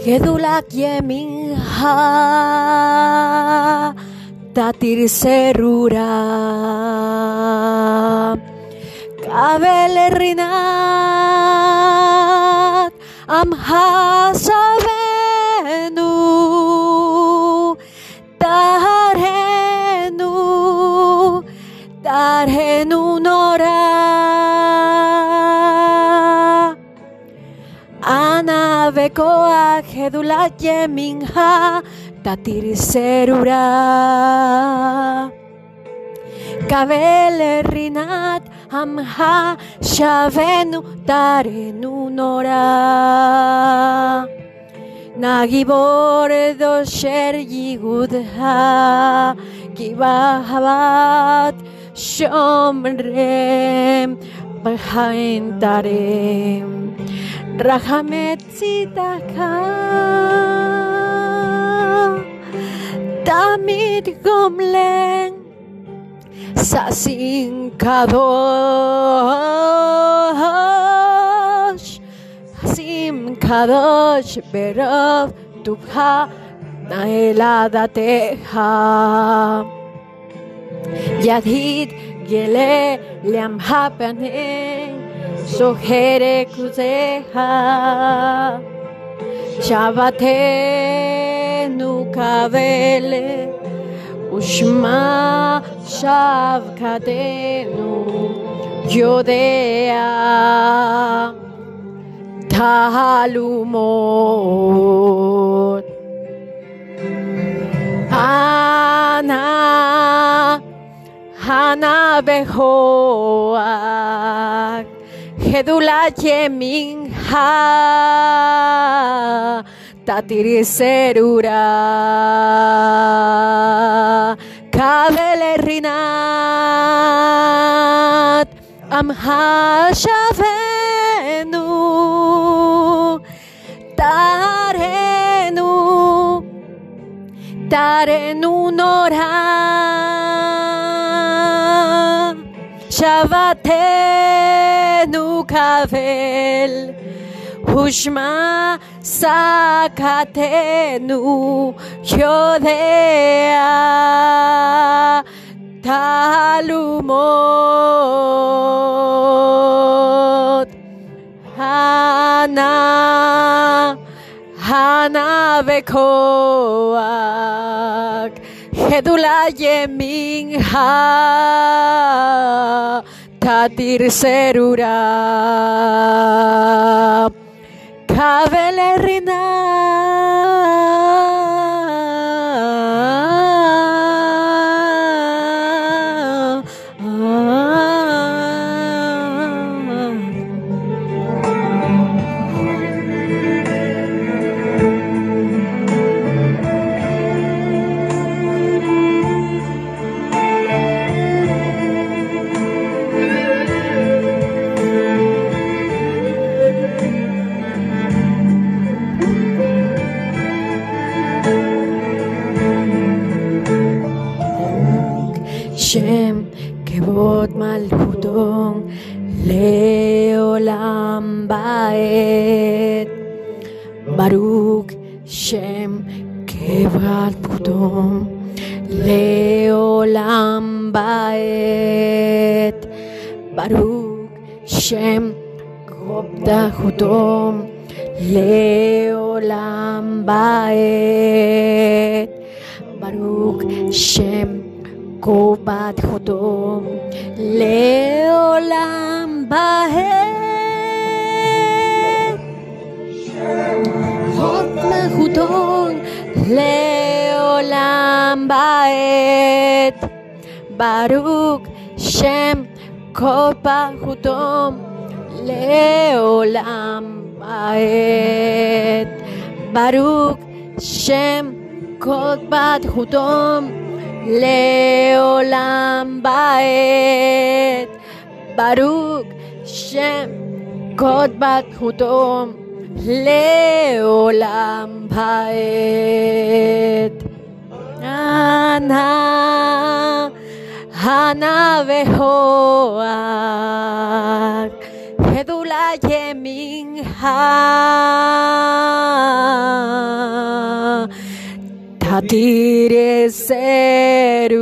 Gedulak yemin ha tatir serura kabelerrinat amha sabenu tarhenu tarhenu nora. Anavekoa Gedula Yeminja Tatir Serura. Kabel Rinat Amha Shavenu Tarenu Nora. Nagibor dosher yigudha kibahabat shomrem bahaentarem. Ράχαμε έτσι τα κα Τα μητ γομλέν Σα συγκαδός Συγκαδός του πχά Να Ελλάδα τέχα. Γιατί γελέ Λιαμ χάπανε. Sohere kuzeha shabate nukavele ushma shavkatenu yodea talumot ana hana behoak gedula yemin ha tatiri serura kabel rinat amha shavenu tarenu tarenu nora shavatenu kavel Hushma sakatenu yodea talumot hana hana bekoak gedula yemin ha tatir serura. Kavele. Kevod malchuton leolam baet. Baruch Shem kevod malchuton leolam baet. Baruch Shem kobda chutom leolam baet. Baruch Shem קובת חוטום לעולם בהם. חוט מלכותו לעולם בעת. ברוך שם כל פחותו לעולם בעת. ברוך שם קובת חוטום Leolam baruk Shem God Bathutom Leolam Baet Ana Hana Vehoak Hedula Yeminha. Atire serura.